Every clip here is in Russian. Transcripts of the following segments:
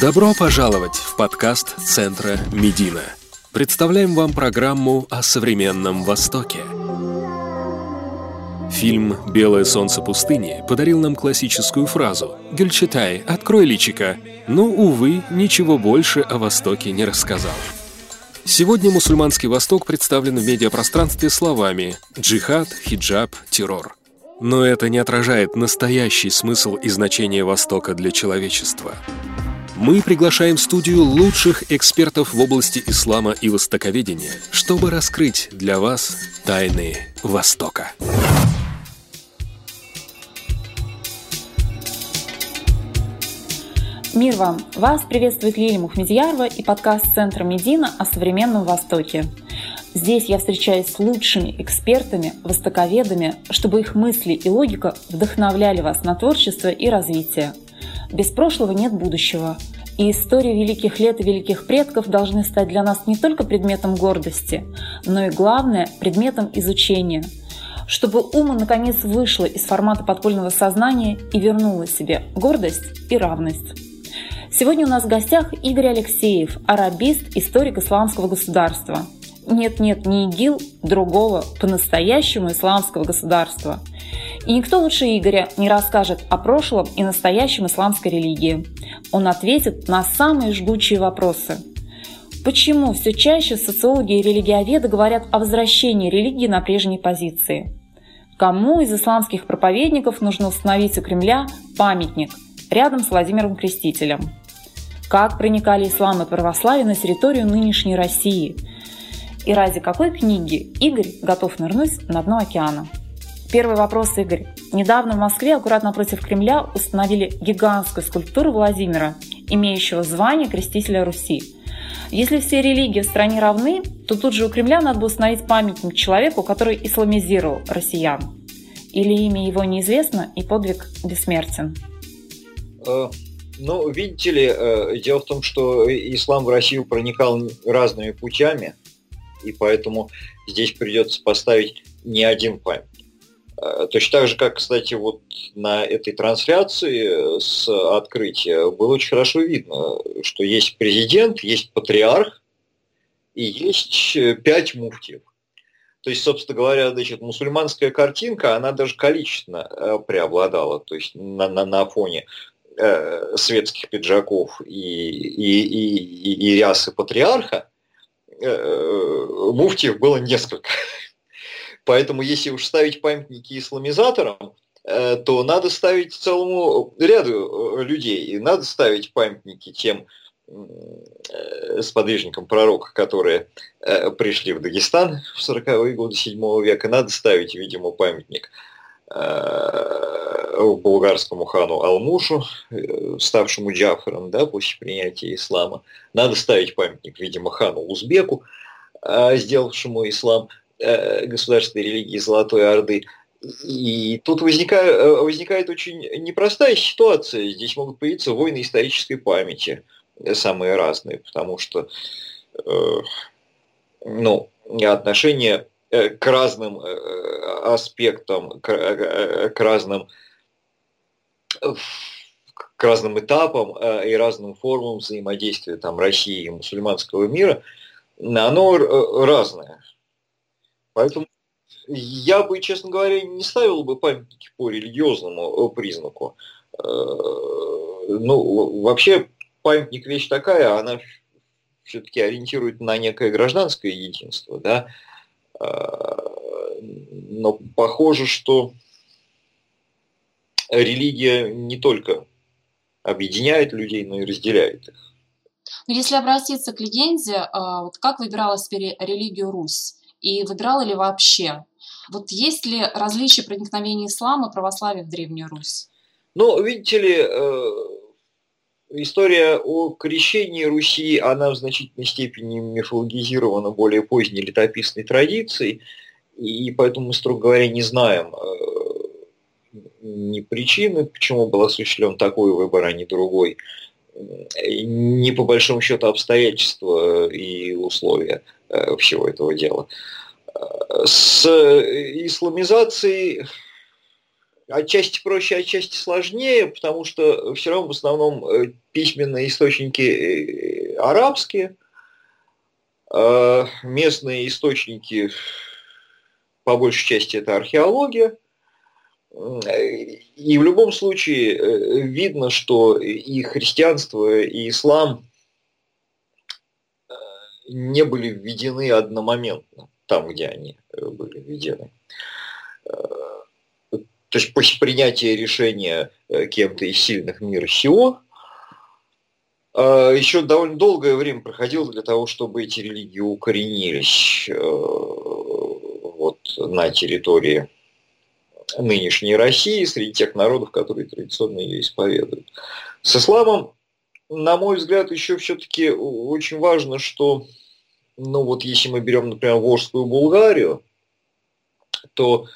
Добро пожаловать в подкаст Центра Медина. Представляем вам программу о современном Востоке. Фильм «Белое солнце пустыни» подарил нам классическую фразу «Гюльчатай, открой личика». Но, увы, ничего больше о Востоке не рассказал. Сегодня мусульманский Восток представлен в медиапространстве словами «джихад», «хиджаб», «террор». Но это не отражает настоящий смысл и значение Востока для человечества. Мы приглашаем в студию лучших экспертов в области ислама и востоковедения, чтобы раскрыть для вас тайны Востока. Мир вам! Вас приветствует Лилия Мухмедьярова и подкаст Центра Медина о современном Востоке. Здесь я встречаюсь с лучшими экспертами, востоковедами, чтобы их мысли и логика вдохновляли вас на творчество и развитие. Без прошлого нет будущего. И истории великих лет и великих предков должны стать для нас не только предметом гордости, но и, главное, предметом изучения – чтобы ума наконец вышла из формата подпольного сознания и вернула себе гордость и равность. Сегодня у нас в гостях Игорь Алексеев, арабист, историк исламского государства. Нет-нет, не ИГИЛ, другого, по-настоящему исламского государства. И никто лучше Игоря не расскажет о прошлом и настоящем исламской религии. Он ответит на самые жгучие вопросы. Почему все чаще социологи и религиоведы говорят о возвращении религии на прежние позиции? Кому из исламских проповедников нужно установить у Кремля памятник рядом с Владимиром Крестителем? как проникали ислам и православие на территорию нынешней России. И ради какой книги Игорь готов нырнуть на дно океана? Первый вопрос, Игорь. Недавно в Москве, аккуратно напротив Кремля, установили гигантскую скульптуру Владимира, имеющего звание крестителя Руси. Если все религии в стране равны, то тут же у Кремля надо бы установить памятник человеку, который исламизировал россиян. Или имя его неизвестно и подвиг бессмертен? Э, ну, видите ли, э, дело в том, что ислам в Россию проникал разными путями, и поэтому здесь придется поставить не один памятник. Э, точно так же, как, кстати, вот на этой трансляции с открытия было очень хорошо видно, что есть президент, есть патриарх и есть пять муфтиев. То есть, собственно говоря, значит, мусульманская картинка, она даже количественно э, преобладала, то есть на, на, на фоне э, светских пиджаков и, и, и, и, и рясы патриарха, э, муфтиев было несколько. Поэтому если уж ставить памятники исламизаторам, э, то надо ставить целому ряду э, людей. И надо ставить памятники тем э, сподвижникам пророка, которые пришли в Дагестан в 40-е годы 7 века. Надо ставить, видимо, памятник болгарскому хану Алмушу, ставшему Джафаром да, после принятия ислама. Надо ставить памятник, видимо, хану Узбеку, сделавшему ислам государственной религии Золотой Орды. И тут возникает, возникает очень непростая ситуация. Здесь могут появиться войны исторической памяти, самые разные, потому что ну, отношения Э, к разным э, аспектам, э, к разным к разным этапам и разным формам взаимодействия там, России и мусульманского мира, оно разное. Поэтому я бы, честно говоря, не ставил бы памятники по религиозному признаку. Ну, вообще памятник вещь такая, она все-таки ориентирует на некое гражданское единство, да, но похоже, что религия не только объединяет людей, но и разделяет их. Но если обратиться к легенде, как выбирала себе религию Русь? И выбирала ли вообще? Вот есть ли различия проникновения ислама и православия в Древнюю Русь? Ну, видите ли, э, история о крещении Руси, она в значительной степени мифологизирована более поздней летописной традицией, и поэтому мы, строго говоря, не знаем э, ни причины, почему был осуществлен такой выбор, а не другой, ни по большому счету обстоятельства и условия э, всего этого дела. С исламизацией отчасти проще, отчасти сложнее, потому что все равно в основном э, письменные источники э, арабские, а местные источники по большей части это археология. И в любом случае э, видно, что и христианство, и ислам не были введены одномоментно там, где они были введены. То есть после принятия решения э, кем-то из сильных мира сего, э, еще довольно долгое время проходило для того, чтобы эти религии укоренились э, вот, на территории нынешней России, среди тех народов, которые традиционно ее исповедуют. С исламом, на мой взгляд, еще все-таки очень важно, что, ну вот если мы берем, например, Волжскую Булгарию, то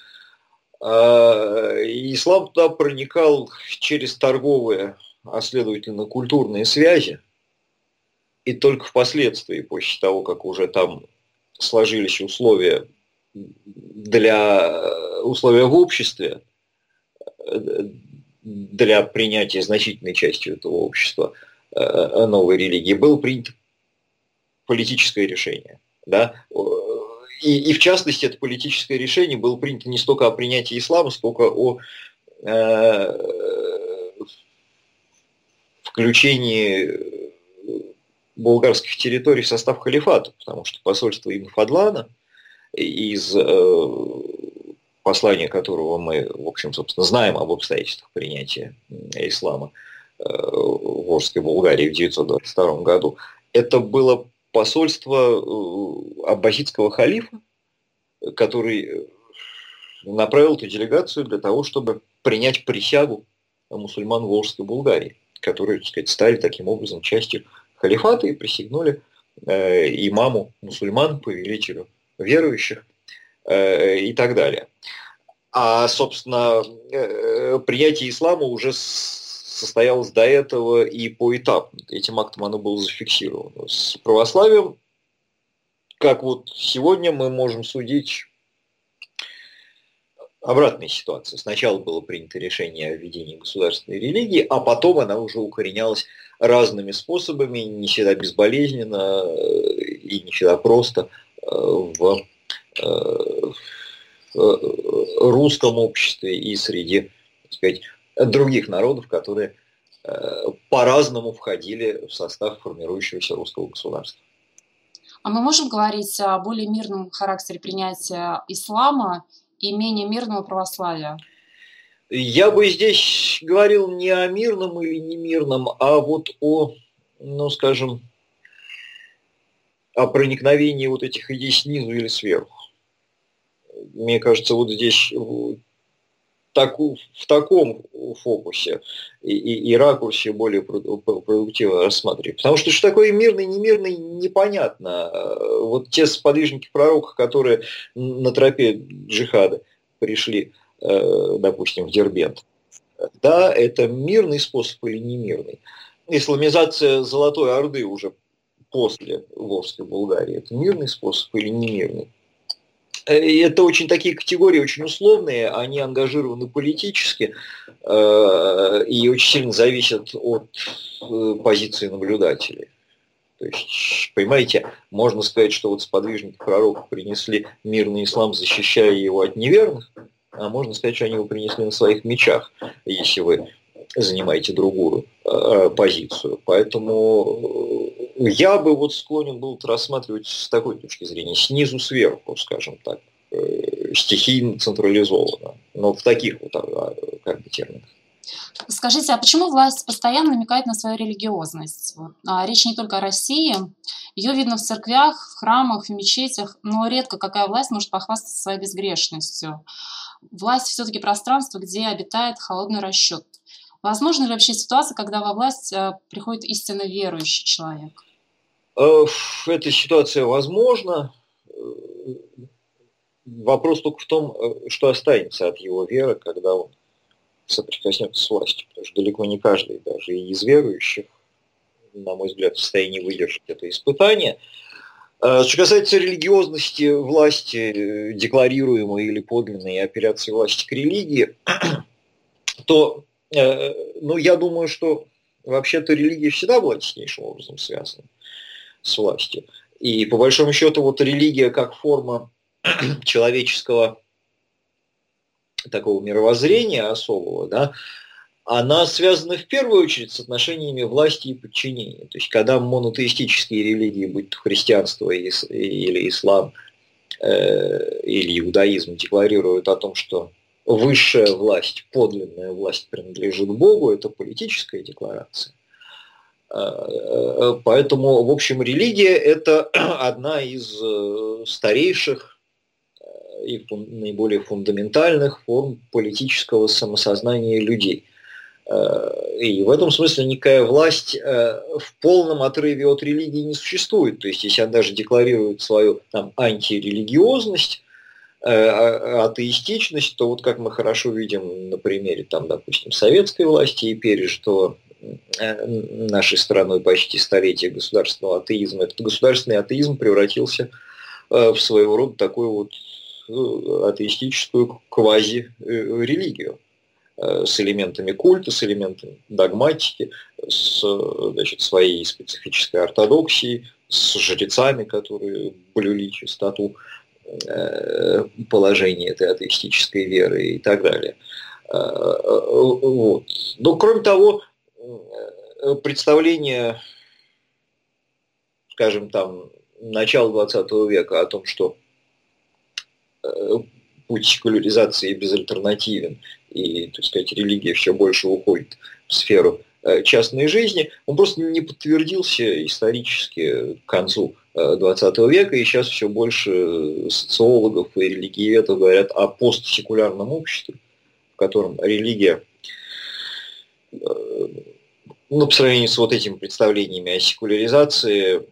а, ислам туда проникал через торговые, а следовательно культурные связи. И только впоследствии, после того, как уже там сложились условия для условия в обществе, для принятия значительной частью этого общества э, новой религии, было принято политическое решение. Да? и, и в частности это политическое решение было принято не столько о принятии ислама, сколько о э, включении болгарских территорий в состав халифата, потому что посольство Ибн Фадлана из э, послания которого мы, в общем, собственно, знаем об обстоятельствах принятия ислама э, в Волжской Болгарии в 1922 году, это было посольство э, аббасидского халифа, который направил эту делегацию для того, чтобы принять присягу мусульман Волжской Булгарии, которые, так сказать, стали таким образом частью халифата и присягнули э, имаму мусульман, повелителю верующих. э, и так далее. А, собственно, э, принятие ислама уже состоялось до этого и поэтапно. Этим актом оно было зафиксировано. С православием, как вот сегодня мы можем судить обратной ситуации. Сначала было принято решение о введении государственной религии, а потом она уже укоренялась разными способами, не всегда безболезненно э, и не всегда просто э, э, в русском обществе и среди так сказать, других народов, которые э, по-разному входили в состав формирующегося русского государства. А мы можем говорить о более мирном характере принятия ислама и менее мирного православия? Я бы здесь говорил не о мирном или немирном, а вот о, ну, скажем, о проникновении вот этих идей снизу или сверху. Мне кажется, вот здесь таку, в таком фокусе и, и, и ракурсе более продуктивно рассматривать. Потому что что такое мирный, немирный, непонятно. Вот те сподвижники пророка, которые на тропе джихада пришли, э, допустим, в Дербент, да, это мирный способ или немирный. Исламизация Золотой Орды уже после Волжской Булгарии, это мирный способ или немирный? Это очень такие категории, очень условные, они ангажированы политически э, и очень сильно зависят от э, позиции наблюдателей. То есть, понимаете, можно сказать, что вот сподвижники пророка принесли мирный ислам, защищая его от неверных, а можно сказать, что они его принесли на своих мечах, если вы занимаете другую э, позицию. Поэтому я бы вот склонен был рассматривать с такой точки зрения, снизу сверху, скажем так, э, стихийно централизованно, но в таких вот а, как бы терминах. Скажите, а почему власть постоянно намекает на свою религиозность? А, речь не только о России. Ее видно в церквях, в храмах, в мечетях, но редко какая власть может похвастаться своей безгрешностью. Власть все-таки пространство, где обитает холодный расчет. Возможно ли вообще ситуация, когда во власть э, приходит истинно верующий человек? Э, эта ситуация возможна. Вопрос только в том, э, что останется от его веры, когда он соприкоснется с властью. Потому что далеко не каждый, даже и из верующих, на мой взгляд, в состоянии выдержать это испытание. Э, что касается религиозности власти, декларируемой или подлинной, операции власти к религии, то, ну, я думаю, что вообще-то религия всегда была теснейшим образом связана с властью. И по большому счету вот религия как форма человеческого такого мировоззрения особого, да, она связана в первую очередь с отношениями власти и подчинения. То есть, когда монотеистические религии, будь то христианство или ислам, э, или иудаизм, декларируют о том, что высшая власть, подлинная власть принадлежит Богу, это политическая декларация. Э, э, поэтому, в общем, религия – это одна из э, старейших и наиболее фундаментальных форм политического самосознания людей. И в этом смысле никакая власть в полном отрыве от религии не существует. То есть, если она даже декларирует свою там, антирелигиозность, а, атеистичность, то вот как мы хорошо видим на примере, там, допустим, советской власти и пережитого нашей страной почти столетие государственного атеизма. Этот государственный атеизм превратился э, в своего рода такую вот э, атеистическую квази-религию с элементами культа, с элементами догматики, с значит, своей специфической ортодоксией, с жрецами, которые блюли чистоту положения этой атеистической веры и так далее. Вот. Но кроме того, Э, представление, скажем, там, начала 20 века о том, что э, путь секуляризации безальтернативен, и, так сказать, религия все больше уходит в сферу э, частной жизни, он просто не подтвердился исторически к концу 20 века, и сейчас все больше социологов и религиеведов говорят о постсекулярном обществе, в котором религия ну, по сравнению с вот этими представлениями о секуляризации,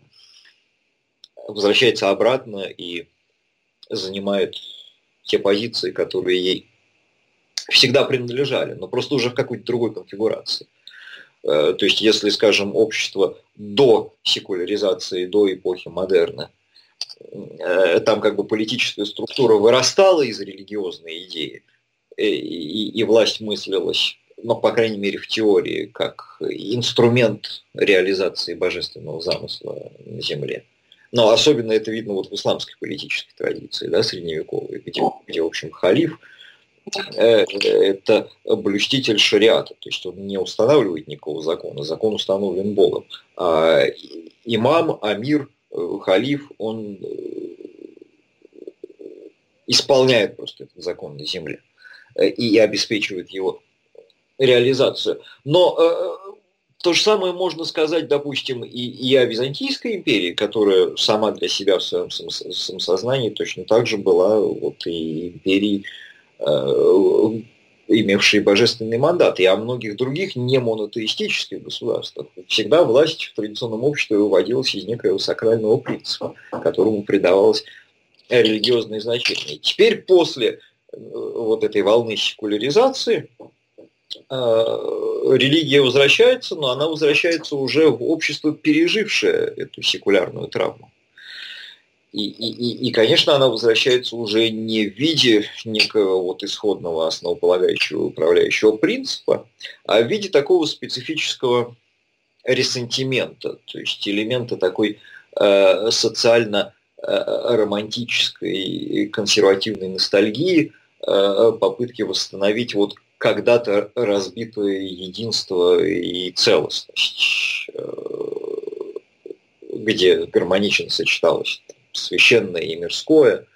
возвращается обратно и занимает те позиции, которые ей всегда принадлежали, но просто уже в какой-то другой конфигурации. Э, то есть, если, скажем, общество до секуляризации, до эпохи модерна, э, там как бы политическая структура вырастала из религиозной идеи, э, и, и власть мыслилась ну, по крайней мере, в теории, как инструмент реализации божественного замысла на Земле. Но особенно это видно вот в исламской политической традиции, да, средневековой, где, где в общем, халиф э, это блюститель шариата, то есть он не устанавливает никакого закона, закон установлен Богом. А имам, амир, э, халиф, он э, исполняет просто этот закон на земле и обеспечивает его реализацию. Но э, то же самое можно сказать, допустим, и, и о Византийской империи, которая сама для себя в своем самосознании точно так же была вот и империей, э, имевшей божественный мандат, и о многих других не монотеистических государствах. Всегда власть в традиционном обществе выводилась из некоего сакрального принципа, которому придавалось религиозное значение. Теперь после э, вот этой волны секуляризации, религия возвращается, но она возвращается уже в общество, пережившее эту секулярную травму. И, и, и, конечно, она возвращается уже не в виде некого вот исходного основополагающего управляющего принципа, а в виде такого специфического ресентимента, то есть элемента такой э, социально-романтической э, консервативной ностальгии, э, попытки восстановить вот когда-то разбитое единство и целостность, э, где гармонично сочеталось священное и мирское,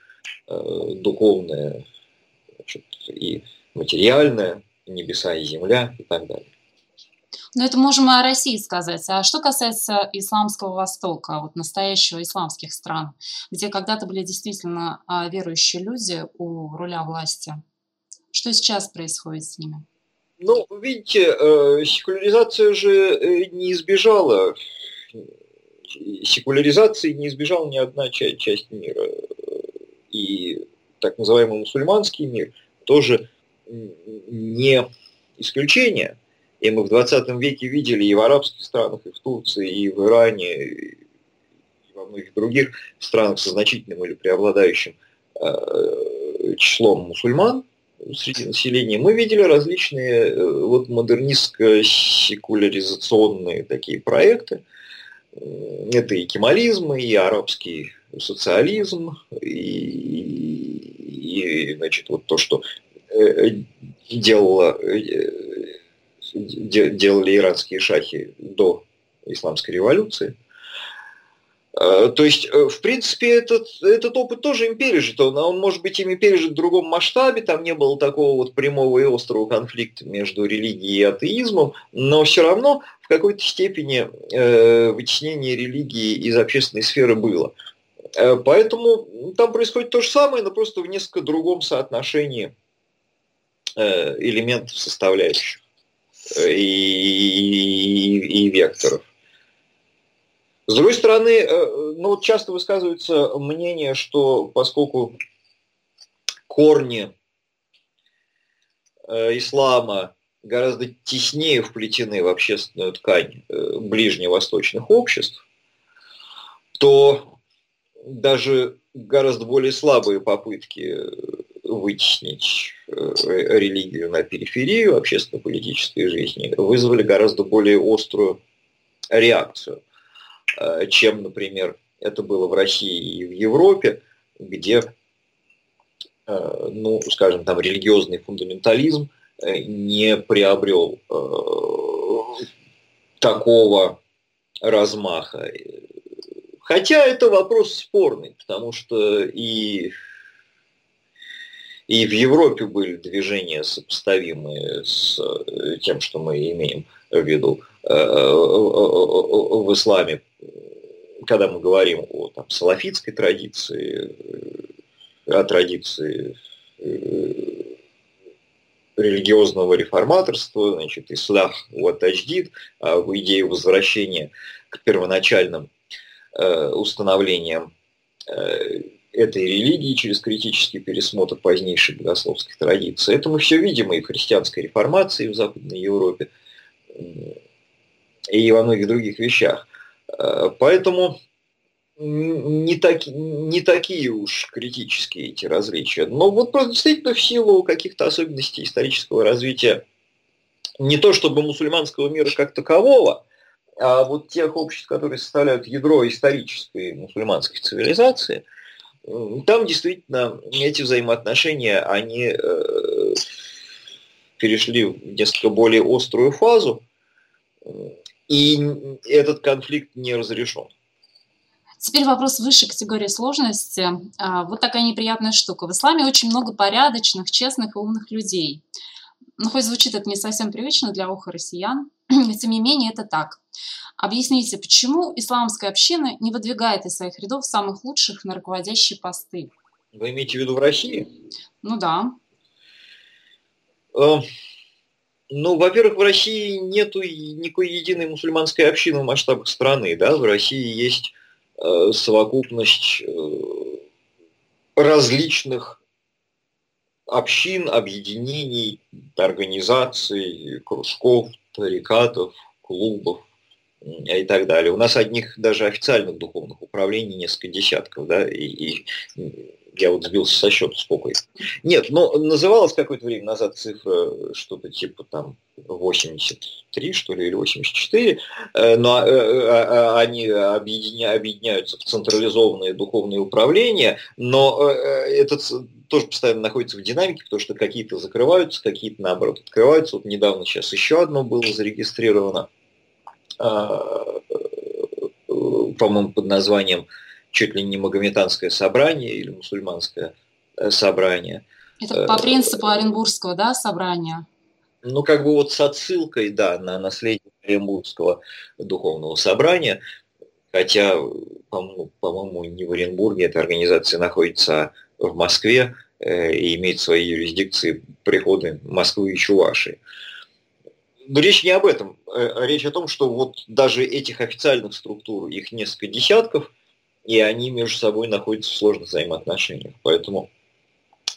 э, духовное значит, и материальное, небеса и земля и так далее. Но это можем о России сказать. А что касается Исламского Востока, вот настоящего исламских стран, где когда-то были действительно а, верующие люди у руля власти, что сейчас происходит с ними? Ну, видите, э, секуляризация же э, не избежала, секуляризации не избежала ни одна часть, мира. И так называемый мусульманский мир тоже не исключение. И мы в 20 веке видели и в арабских странах, и в Турции, и в Иране, и во многих других странах со значительным или преобладающим э, числом мусульман – среди населения, мы видели различные э, вот модернистско-секуляризационные такие проекты. Это и кемализм, и арабский социализм, и, и значит, вот то, что э, делала, делали иранские шахи до исламской революции – Э, то есть, э, в принципе, этот, этот опыт тоже им пережит. Он, он, может быть, ими пережит в другом масштабе, там не было такого вот прямого и острого конфликта между религией и атеизмом, но все равно в какой-то степени э, вытеснение религии из общественной сферы было. Э, поэтому там происходит то же самое, но просто в несколько другом соотношении э, элементов составляющих э, и, и, и векторов. С другой стороны, э, ну вот часто высказывается мнение, что поскольку корни э, ислама гораздо теснее вплетены в общественную ткань э, ближневосточных обществ, то даже гораздо более слабые попытки вытеснить религию на периферию общественно-политической жизни вызвали гораздо более острую реакцию. Э, чем, например, это было в России и в Европе, где, э, ну, скажем, там религиозный фундаментализм э, не приобрел такого размаха. Хотя это вопрос спорный, потому что и, и в Европе были движения, сопоставимые с тем, что мы имеем в виду в исламе когда мы говорим о там, салафитской традиции, э, о традиции э, религиозного реформаторства, значит, ислах вот тадждид, а в идею возвращения к первоначальным э, установлениям этой религии через критический пересмотр позднейших богословских традиций. Это мы все видим и в христианской реформации в Западной Европе, и во многих других вещах. Э, поэтому не, так, не такие уж критические эти различия. Но вот просто действительно в силу каких-то особенностей исторического развития не то чтобы мусульманского мира как такового, а вот тех обществ, которые составляют ядро исторической мусульманской цивилизации, там действительно эти взаимоотношения, они э, перешли в несколько более острую фазу, и этот конфликт не разрешен. Теперь вопрос высшей категории сложности. А, вот такая неприятная штука. В исламе очень много порядочных, честных и умных людей. Ну, хоть звучит это не совсем привычно для уха россиян, тем не менее это так. Объясните, почему исламская община не выдвигает из своих рядов самых лучших на руководящие посты? Вы имеете в виду в России? Ну да. Ну, во-первых, в России нету никакой единой мусульманской общины в масштабах страны. Да? В России есть э, совокупность э, различных общин, объединений, организаций, кружков, тарикатов, клубов и так далее. У нас одних даже официальных духовных управлений несколько десятков, да, и, и я вот сбился со счета, сколько их. Нет, но называлась какое-то время назад цифра что-то типа там 83, что ли, или 84, э, но э, э, они объединя, объединяются в централизованные духовные управления, но этот тоже постоянно находится в динамике, потому что какие-то закрываются, какие-то, наоборот, открываются. Вот недавно сейчас еще одно было зарегистрировано, по-моему, под названием чуть ли не магометанское собрание или мусульманское э, собрание. Это по э, принципу Оренбургского, да, собрания? Ну, как бы вот с отсылкой, да, на наследие Оренбургского духовного собрания, хотя, по-моему, по не в Оренбурге эта организация находится в Москве э, и имеет свои юрисдикции приходы Москвы и Чувашии. Но речь не об этом. Речь о том, что вот даже этих официальных структур, их несколько десятков, и они между собой находятся в сложных взаимоотношениях. Поэтому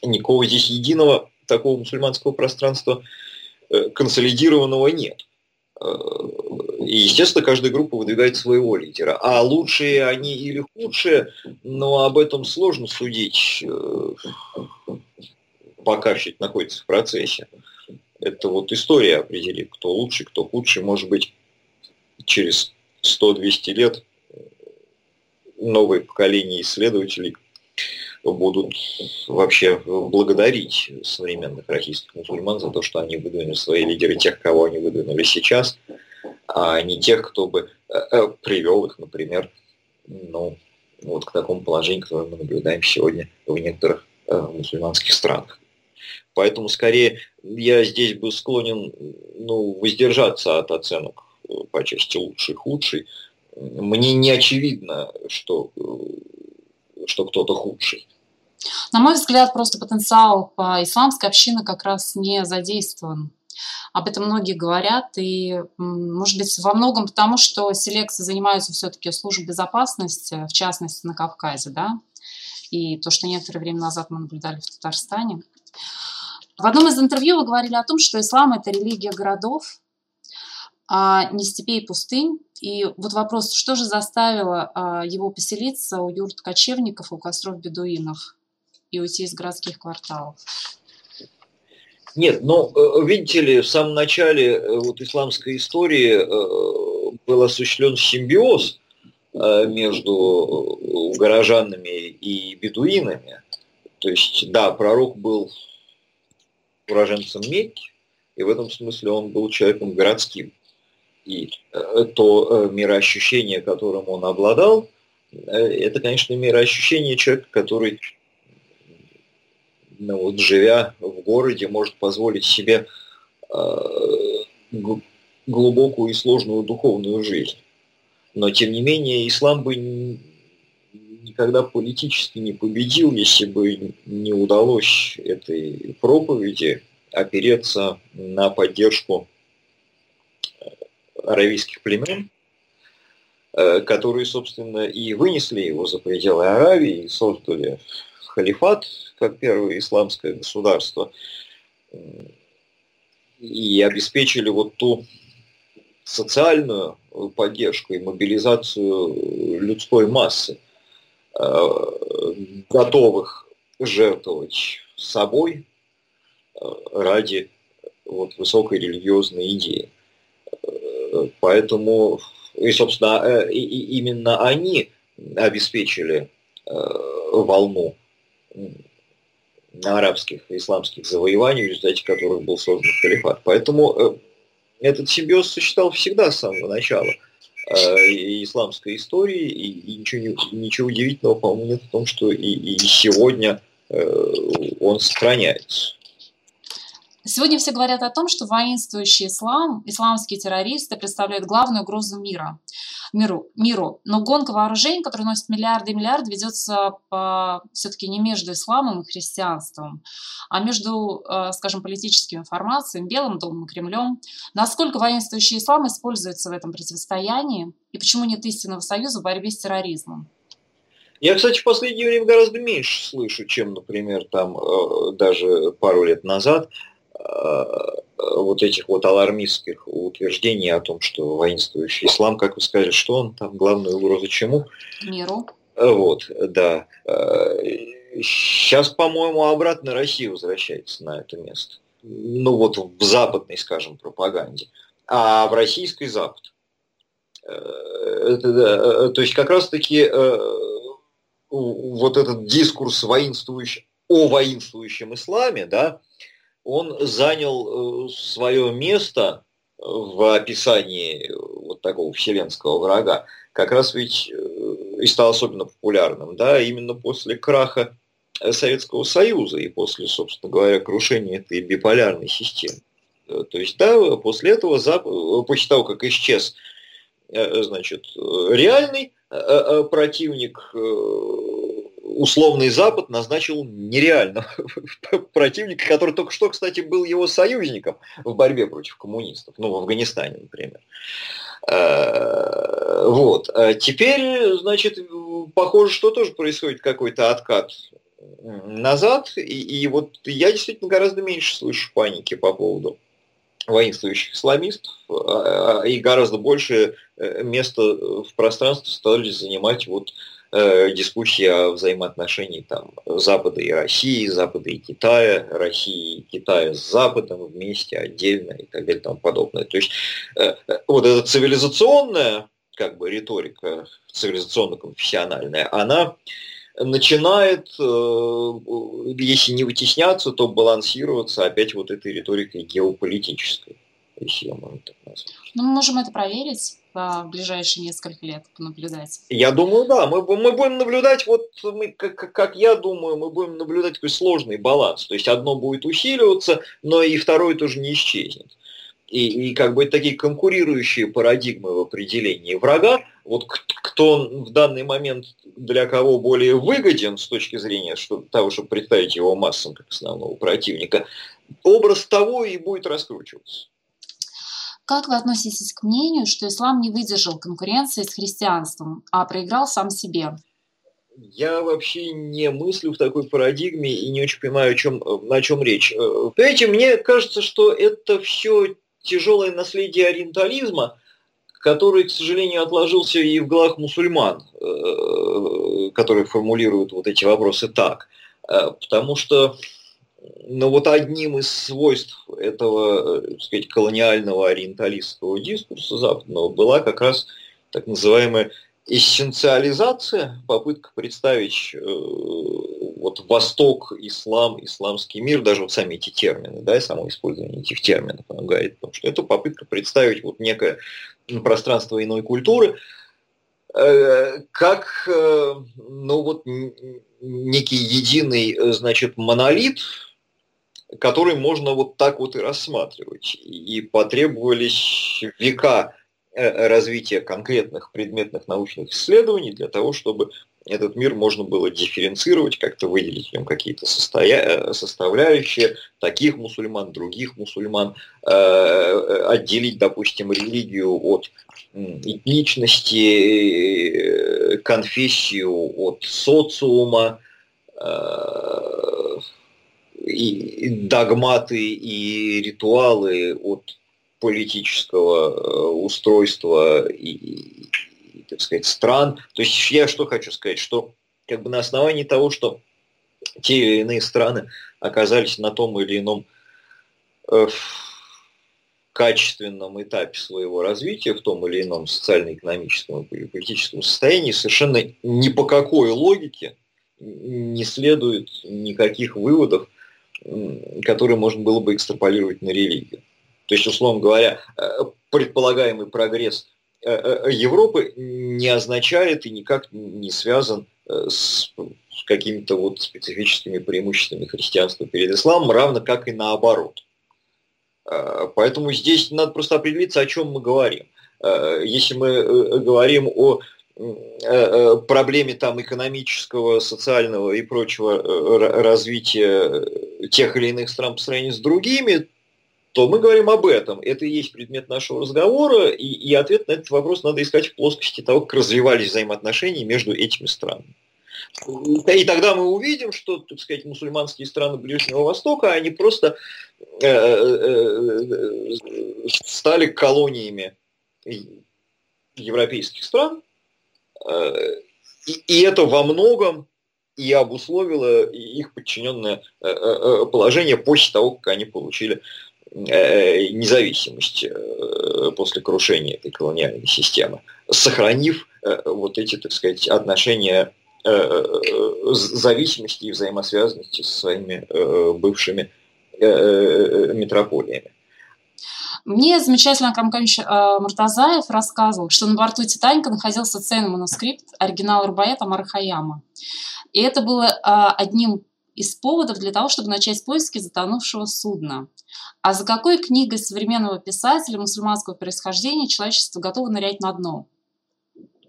никакого здесь единого такого мусульманского пространства э, консолидированного нет. Э, и, естественно, каждая группа выдвигает своего лидера. А лучшие они или худшие, но об этом сложно судить. Э, пока все это находится в процессе. Это вот история определит, кто лучше, кто худший. Может быть, через 100-200 лет новые поколения исследователей будут вообще благодарить современных российских мусульман за то, что они выдвинули свои лидеры тех, кого они выдвинули сейчас, а не тех, кто бы э, э, привел их, например, ну, вот к такому положению, которое мы наблюдаем сегодня в некоторых э, мусульманских странах. Поэтому скорее я здесь бы склонен ну, воздержаться от оценок по части лучший, худший. Мне не очевидно, что, что кто-то худший. На мой взгляд, просто потенциал исламской общины как раз не задействован. Об этом многие говорят, и, может быть, во многом потому, что селекцией занимаются все-таки службы безопасности, в частности, на Кавказе, да, и то, что некоторое время назад мы наблюдали в Татарстане. В одном из интервью вы говорили о том, что ислам – это религия городов, а не степей и пустынь. И вот вопрос, что же заставило а, его поселиться у юрт кочевников, у костров бедуинов и уйти из городских кварталов? Нет, ну, э, видите ли, в самом начале э, вот исламской истории э, был осуществлен симбиоз между горожанами и бедуинами. То есть, да, пророк был уроженцем Мекки, и в этом смысле он был человеком городским. И то мироощущение, которым он обладал, это, конечно, мироощущение человека, который ну, вот, живя в городе, может позволить себе э, глубокую и сложную духовную жизнь. Но, тем не менее, ислам бы никогда политически не победил, если бы не удалось этой проповеди опереться на поддержку э, аравийских племен, э, которые, собственно, и вынесли его за пределы Аравии, создали халифат, как первое исламское государство, и обеспечили вот ту социальную поддержку и мобилизацию людской массы, э, готовых жертвовать собой э, ради вот, высокой религиозной идеи. Э, поэтому, и, собственно, именно они обеспечили волну арабских и исламских завоеваний, в результате которых был создан халифат. Поэтому э, этот симбиоз существовал всегда с самого начала э, исламской истории, и, и ничего, ничего удивительного, по-моему, нет в том, что и, и сегодня э, он сохраняется. Сегодня все говорят о том, что воинствующий ислам, исламские террористы представляют главную угрозу мира, миру, миру. Но гонка вооружений, которая носит миллиарды и миллиарды, ведется все-таки не между исламом и христианством, а между, э, скажем, политическими формациями, Белым домом и Кремлем. Насколько воинствующий ислам используется в этом противостоянии и почему нет истинного союза в борьбе с терроризмом? Я, кстати, в последнее время гораздо меньше слышу, чем, например, там э, даже пару лет назад – вот этих вот алармистских утверждений о том, что воинствующий ислам, как вы сказали, что он там главная угроза чему? Миру. Э, вот, да. Сейчас, э, по-моему, обратно Россия возвращается на это место. Ну вот в западной, скажем, пропаганде. А в российской Запад. То есть как раз-таки вот этот дискурс воинствующий, о воинствующем исламе, да, он занял э, свое место в описании вот такого вселенского врага, как раз ведь э, и стал особенно популярным, да, именно после краха Советского Союза и после, собственно говоря, крушения этой биполярной системы. Э, то есть, да, после этого, после того, как исчез, значит, реальный противник условный Запад назначил нереального противника, который только что, кстати, был его союзником в борьбе против коммунистов, ну, в Афганистане, например. Э, вот. А теперь, значит, похоже, что тоже происходит какой-то откат назад, и, и вот я действительно гораздо меньше слышу паники по поводу воинствующих исламистов, а, а, и гораздо больше э, места в пространстве стали занимать вот э, дискуссии о взаимоотношении там, Запада и России, Запада и Китая, России и Китая с Западом вместе, отдельно и так далее и тому подобное. То есть э, вот эта цивилизационная как бы риторика, цивилизационно-конфессиональная, она начинает, если не вытесняться, то балансироваться опять вот этой риторикой геополитической, если я могу так назвать. Ну, мы можем это проверить в ближайшие несколько лет понаблюдать? Я думаю, да. Мы, мы будем наблюдать, вот мы, как, как я думаю, мы будем наблюдать такой сложный баланс. То есть одно будет усиливаться, но и второе тоже не исчезнет. И, и как бы такие конкурирующие парадигмы в определении врага, вот кто в данный момент для кого более выгоден с точки зрения что, того, чтобы представить его массам как основного противника, образ того и будет раскручиваться. Как вы относитесь к мнению, что ислам не выдержал конкуренции с христианством, а проиграл сам себе? Я вообще не мыслю в такой парадигме и не очень понимаю, о чем, о чем речь. Э, понимаете, мне кажется, что это все тяжелое наследие ориентализма, который, к сожалению, отложился и в глазах мусульман, э, которые формулируют вот эти вопросы так. Э, потому что но вот одним из свойств этого, э, так сказать, колониального ориенталистского дискурса западного была как раз так называемая эссенциализация, попытка представить э, вот Восток, ислам, исламский мир, даже вот сами эти термины, да, и само использование этих терминов, оно том, что это попытка представить вот некое пространство иной культуры, э, как, э, ну вот, некий единый, значит, монолит, который можно вот так вот и рассматривать. И потребовались века э, развития конкретных предметных научных исследований для того, чтобы этот мир можно было дифференцировать, как-то выделить в нем какие-то состоя... Э, составляющие таких мусульман, других мусульман, э, отделить, допустим, религию от этничности, конфессию от социума, и догматы и ритуалы от политического э, устройства и, и, так сказать, стран. То есть я что хочу сказать, что как бы на основании того, что те или иные страны оказались на том или ином э, качественном этапе своего развития, в том или ином социально-экономическом и политическом состоянии, совершенно ни по какой логике не следует никаких выводов которые можно было бы экстраполировать на религию. То есть, условно говоря, э, предполагаемый прогресс э, э, Европы не означает и никак не связан с какими-то вот специфическими преимуществами христианства перед исламом, равно как и наоборот. Поэтому здесь надо просто определиться, о чем мы говорим. Если мы говорим о проблеме там экономического, социального и прочего э, развития тех или иных стран по сравнению с другими, то мы говорим об этом. Это и есть предмет нашего разговора, и, и ответ на этот вопрос надо искать в плоскости того, как развивались взаимоотношения между этими странами. И тогда мы увидим, что, так сказать, мусульманские страны Ближнего Востока, они просто стали колониями европейских стран, Э, и, и это во многом и обусловило их подчиненное э, э, положение после того, как они получили независимость после крушения этой колониальной системы, сохранив вот эти, так сказать, отношения зависимости и взаимосвязанности со своими бывшими метрополиями. Мне замечательно Акрам Камич э, Муртазаев рассказывал, что на борту «Титаника» находился ценный манускрипт оригинала Рубаята Марахаяма. И это было э, одним из поводов для того, чтобы начать поиски затонувшего судна. А за какой книгой современного писателя мусульманского происхождения человечество готово нырять на дно?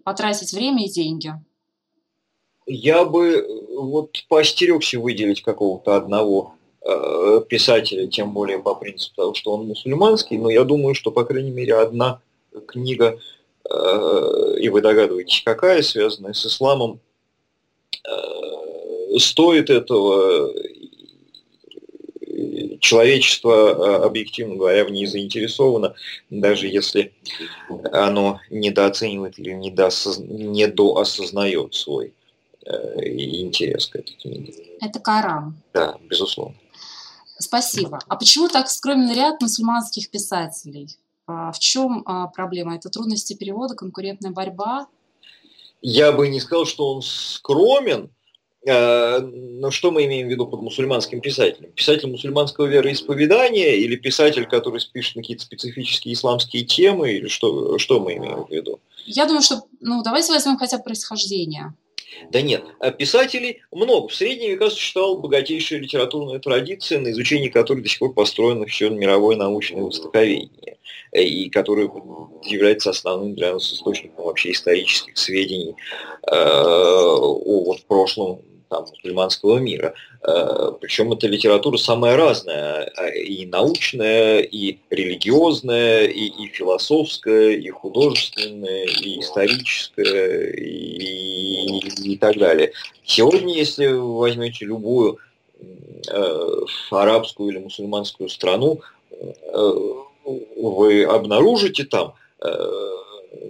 Потратить время и деньги? Я бы э, вот поостерегся выделить какого-то одного писателя, тем более по принципу того, что он мусульманский, но я думаю, что, по крайней мере, одна книга, э, и вы догадываетесь, какая, связанная с исламом, э, стоит этого, человечество, объективно говоря, в ней заинтересовано, даже если оно недооценивает или недоосознает свой интерес к этой книге. Это Коран. Да, безусловно. Спасибо. А почему так скромен ряд мусульманских писателей? А в чем а, проблема? Это трудности перевода, конкурентная борьба? Я бы не сказал, что он скромен, а, но что мы имеем в виду под мусульманским писателем? Писатель мусульманского вероисповедания или писатель, который пишет на какие-то специфические исламские темы, или что, что мы имеем в виду? Я думаю, что, ну, давайте возьмем хотя бы происхождение. Да нет, а писателей много. В средние века существовала богатейшая литературная традиция, на изучении которой до сих пор построено все мировое научное востоковедение, э, и которое является основным для нас источником вообще исторических сведений э, о вот прошлом там, мусульманского мира. Э, Причем эта литература самая разная, а, и научная, и религиозная, и, и философская, и художественная, и историческая, и, и так далее. Сегодня, если вы возьмете любую э, арабскую или мусульманскую страну, э, вы обнаружите там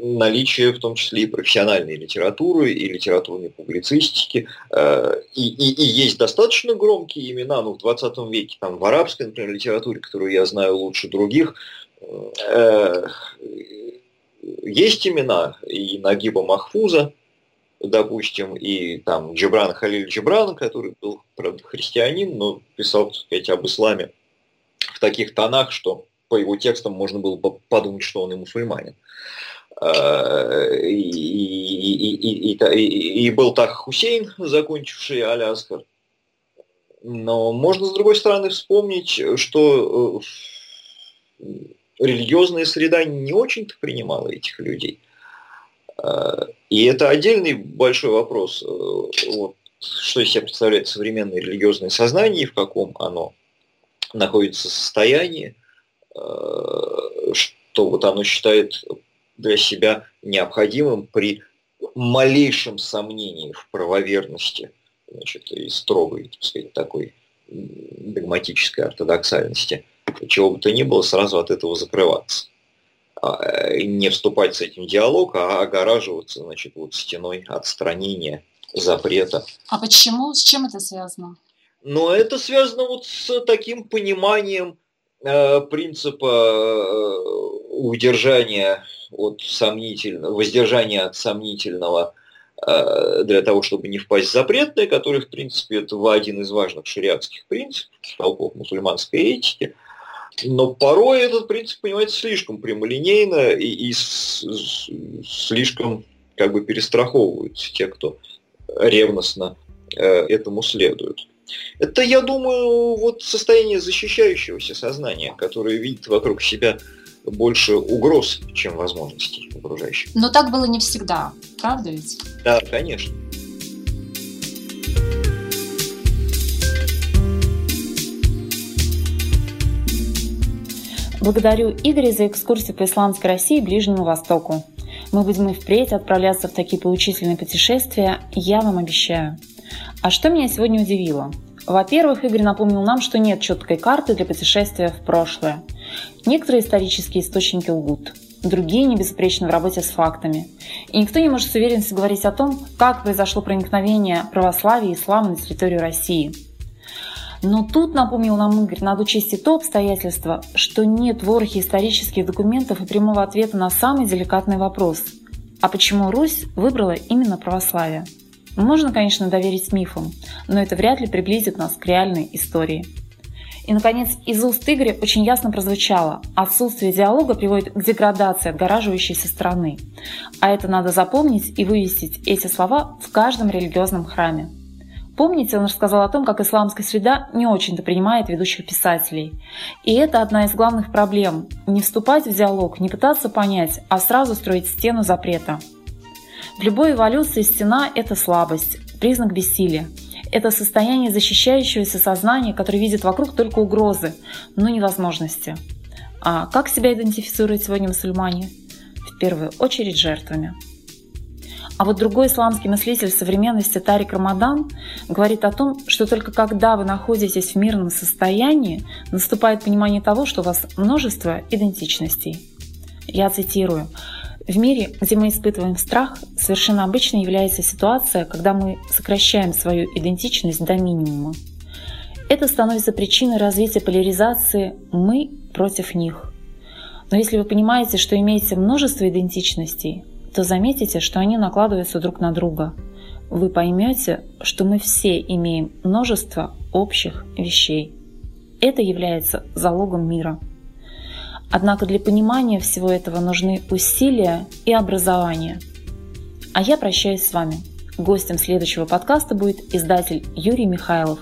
наличие в том числе и профессиональной литературы, и литературной публицистики. Э, и, и, и есть достаточно громкие имена, ну, в 20 веке, там, в арабской, например, литературе, которую я знаю лучше других, э, есть имена и Нагиба Махфуза, допустим, и там Джибран Халиль Джибран, который был, правда, христианин, но писал, так сказать, об исламе в таких тонах, что по его текстам можно было подумать, что он и мусульманин. И, и, и, и был так Хусейн, закончивший Аляскар. Но можно, с другой стороны, вспомнить, что религиозная среда не очень-то принимала этих людей. И это отдельный большой вопрос, вот, что из себя представляет современное религиозное сознание и в каком оно находится состоянии, что вот оно считает для себя необходимым при малейшем сомнении в правоверности значит, и строгой, так сказать, такой догматической ортодоксальности, чего бы то ни было, сразу от этого закрываться. А, не вступать с этим в диалог, а огораживаться значит, вот стеной отстранения, запрета. А почему? С чем это связано? Но это связано вот с таким пониманием принципа э, удержания от сомнительного, воздержания от сомнительного э, для того, чтобы не впасть в запретное, который, в принципе, это один из важных шариатских принципов, столпов мусульманской этики. Но порой этот принцип понимается слишком прямолинейно и, и с, с, слишком как бы перестраховываются те, кто ревностно э, этому следует. Это, я думаю, вот состояние защищающегося сознания, которое видит вокруг себя больше угроз, чем возможностей окружающих. Но так было не всегда, правда ведь? Да, конечно. Благодарю Игоря за экскурсию по исламской России и Ближнему Востоку. Мы будем и впредь отправляться в такие поучительные путешествия, я вам обещаю. А что меня сегодня удивило? Во-первых, Игорь напомнил нам, что нет четкой карты для путешествия в прошлое. Некоторые исторические источники лгут, другие не безупречны в работе с фактами. И никто не может с уверенностью говорить о том, как произошло проникновение православия и ислама на территорию России. Но тут, напомнил нам Игорь, надо учесть и то обстоятельство, что нет в ворохе исторических документов и прямого ответа на самый деликатный вопрос. А почему Русь выбрала именно православие? Можно, конечно, доверить мифам, но это вряд ли приблизит нас к реальной истории. И, наконец, из уст Игоря очень ясно прозвучало – отсутствие диалога приводит к деградации отгораживающейся страны. А это надо запомнить и вывесить эти слова в каждом религиозном храме. Помните, он рассказал о том, как исламская среда не очень-то принимает ведущих писателей. И это одна из главных проблем – не вступать в диалог, не пытаться понять, а сразу строить стену запрета. В любой эволюции стена – это слабость, признак бессилия. Это состояние защищающегося сознания, которое видит вокруг только угрозы, но не возможности. А как себя идентифицируют сегодня мусульмане? В первую очередь жертвами. А вот другой исламский мыслитель современности Тарик Рамадан говорит о том, что только когда вы находитесь в мирном состоянии, наступает понимание того, что у вас множество идентичностей. Я цитирую. В мире, где мы испытываем страх, совершенно обычно является ситуация, когда мы сокращаем свою идентичность до минимума. Это становится причиной развития поляризации «мы против них». Но если вы понимаете, что имеете множество идентичностей, то заметите, что они накладываются друг на друга. Вы поймете, что мы все имеем множество общих вещей. Это является залогом мира. Однако для понимания всего этого нужны усилия и образование. А я прощаюсь с вами. Гостем следующего подкаста будет издатель Юрий Михайлов,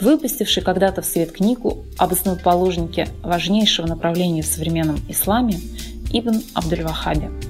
выпустивший когда-то в свет книгу об основоположнике важнейшего направления в современном исламе Ибн Абдуль-Вахабе.